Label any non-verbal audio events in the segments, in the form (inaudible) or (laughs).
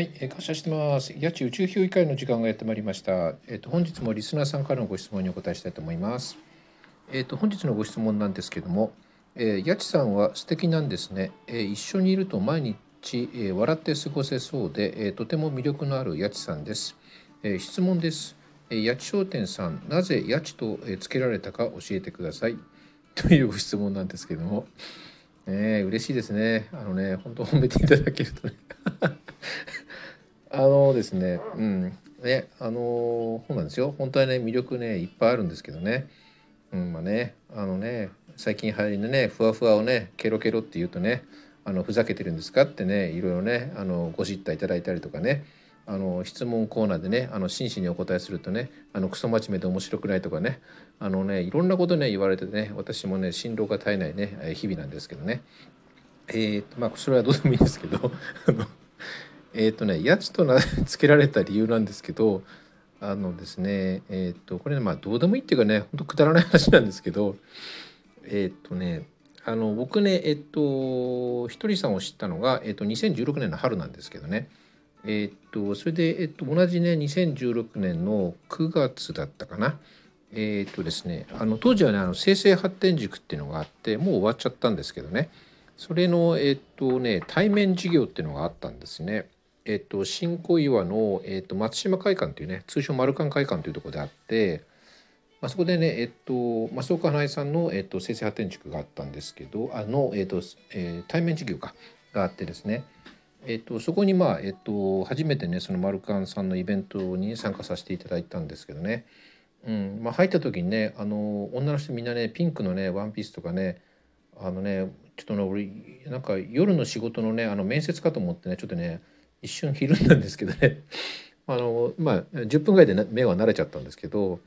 はい、えー感謝してます。八千宇宙評議会の時間がやってまいりました。えっ、と本日もリスナーさんからのご質問にお答えしたいと思います。えっ、と本日のご質問なんですけども、えー、八千さんは素敵なんですね。えー一緒にいると毎日、えー笑って過ごせそうで、えーとても魅力のある八千さんです。えー質問です。えー、八千商店さん、なぜ八千と、えーつけられたか教えてください。(laughs) というご質問なんですけども。ねえ嬉しいですね。あのね、本当褒めていただけるとね。(laughs) あのですね、うん、ね、あのそうなんですよ。本当はね、魅力ね、いっぱいあるんですけどね。うん、まあね、あのね、最近流行りのね、ふわふわをね、ケロケロって言うとね、あのふざけてるんですかってね、いろいろね、あのご叱咤いただいたりとかね。あの質問コーナーでね、あの真摯にお答えするとね、あのクソ真面目で面白くないとかね、あのね、いろんなことね言われてね、私もね心労が絶えないね日々なんですけどね。えーとまあそれはどうでもいいんですけど、あのえっ、とね、やつと名付けられた理由なんですけど、あのですね、えっ、とこれねまあどうでもいいっていうかね、本当くだらない話なんですけど、えっ、とね。あの僕ねえっとひとりさんを知ったのが、えっと、2016年の春なんですけどねえっとそれで、えっと、同じね2016年の9月だったかなえっとですねあの当時はねあの生成発展塾っていうのがあってもう終わっちゃったんですけどねそれのえっとね対面授業っていうのがあったんですね。えっと新小岩の、えっと、松島会館というね通称丸館会館というところであって、まあ、そこでねえっと増岡花江さんの、えっと、生成発展塾があったんですけどあの、えっとえー対面授業かがあってですねえっと、そこにまあ、えっと、初めてねそのマルカンさんのイベントに参加させていただいたんですけどね、うんまあ、入った時にねあの女の人みんなねピンクのねワンピースとかねあのねちょっとね俺なんか夜の仕事のねあの面接かと思ってねちょっとね一瞬ひるんだんですけどね。(laughs) あのまあ10分ぐらいで目は慣れちゃったんですけど、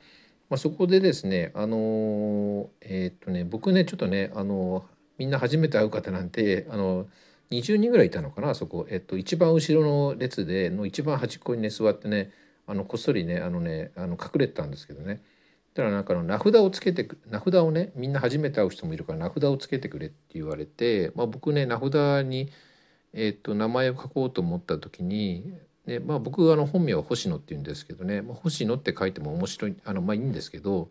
まあ、そこでですねあのえっとね僕ねちょっとねあのみんな初めて会う方なんてあの20人ぐらいいたのかなそこ、えっと、一番後ろの列での一番端っこにね座ってねあのこっそりねあのねあの隠れてたんですけどね。だからなんか名札をつけて名札をねみんな初めて会う人もいるから名札をつけてくれって言われて、まあ、僕ね名札に、えっと、名前を書こうと思った時に、ねまあ、僕あの本名は星野って言うんですけどね、まあ、星野って書いても面白いあのまあいいんですけど、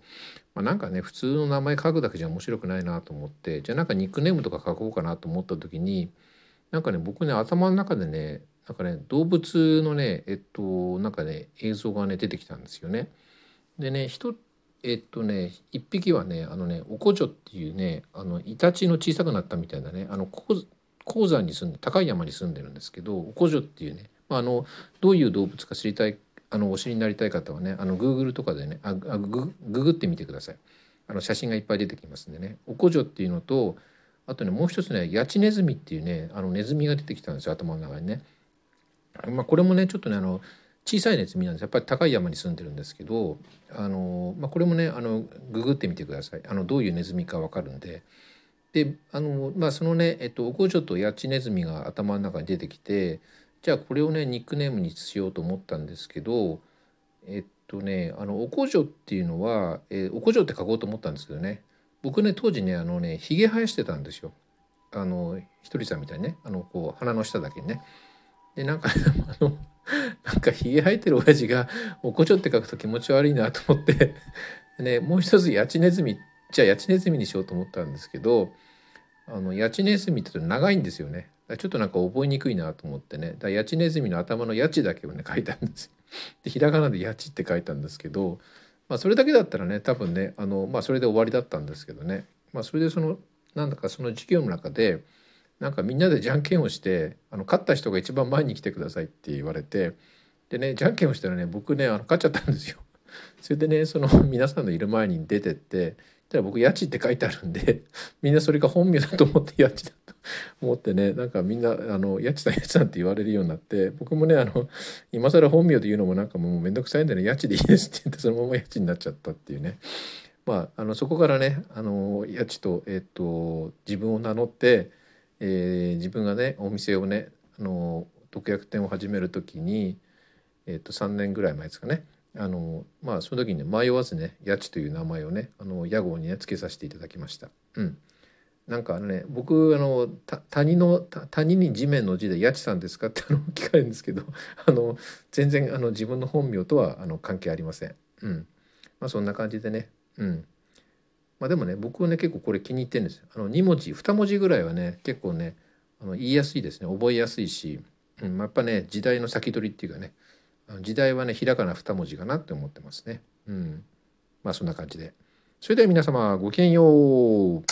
まあ、なんかね普通の名前書くだけじゃ面白くないなと思ってじゃあなんかニックネームとか書こうかなと思った時になんかね僕ね頭の中でねなんかね動物のねえっとなんかね映像がね出てきたんですよね。でね人えっとね一匹はねあのねおこじょっていうねあのイタチの小さくなったみたいなねあの鉱鉱山に住んで高い山に住んでるんですけどおこじょっていうね、まあ、あのどういう動物か知りたいあのお知りになりたい方はねあの Google とかでねああグググってみてください。あの写真がいっぱい出てきますんでねおこじょっていうのとあとねもう一つねヤチネズミっていうねあのネズミが出てきたんですよ頭の中にね。まあ、これもねちょっとねあの小さいネズミなんですやっぱり高い山に住んでるんですけどあの、まあ、これもねあのググってみてくださいあのどういうネズミかわかるんで。であのまあそのねえっとおこじょとヤチネズミが頭の中に出てきてじゃあこれをねニックネームにしようと思ったんですけどえっとねあのおこじょっていうのは、えーおこじょって書こうと思ったんですけどね。僕ね当時ねあのねひげ生やしてたんですよ。あのひとりさんみたいにね。あのこう鼻の下だけにね。でなんかあのなんかひげ生えてる親父がおこじょって書くと気持ち悪いなと思って。ねもう一つヤチネズミじゃあヤチネズミにしようと思ったんですけどあのヤチネズミって長いんですよね。ちょっとなんか覚えにくいなと思ってね。だからヤチネズミの頭のヤチだけをね書いたんです。でひらがなでヤチって書いたんですけどまあそれだけだったらね多分ねあのまあそれで終わりだったんですけどね。まあそれでそのなんだかその授業の中でなんかみんなでじゃんけんをしてあの勝った人が一番前に来てくださいって言われてでねじゃんけんをしたらね僕ねあの勝っちゃったんですよ。それでねその皆さんのいる前に出てってたら僕「やち」って書いてあるんで (laughs) みんなそれが本名だと思って「やち」だと思ってねなんかみんな「あのやちさんやちさん」って言われるようになって僕もねあの今更本名で言うのもなんかもう面倒くさいんでね「やち」でいいですって言ってそのまま「やち」になっちゃったっていうね。まあ、あのそこからねあのやちと,、えっと自分を名乗って、えー自分がねお店をねあの毒薬店を始める時に、えっと3年ぐらい前ですかねあのまあその時にね迷わずねやちという名前をねあの屋号にねつけさせていただきました。うんなんかね僕あの谷の谷に地面の字で「やちさんですか?」ってあの聞かれるんですけど (laughs) あの全然あの自分の本名とはあの関係ありません。うんまあ、そんな感じでね、うんまあ、でもね僕はね結構これ気に入ってるんですよ。あの2文字2文字ぐらいはね結構ねあの言いやすいですね覚えやすいし、うんまあ、やっぱね時代の先取りっていうかね時代はねひらがな2文字かなって思ってますね。うん、まあそんな感じで。それでは皆様ごきげんよう。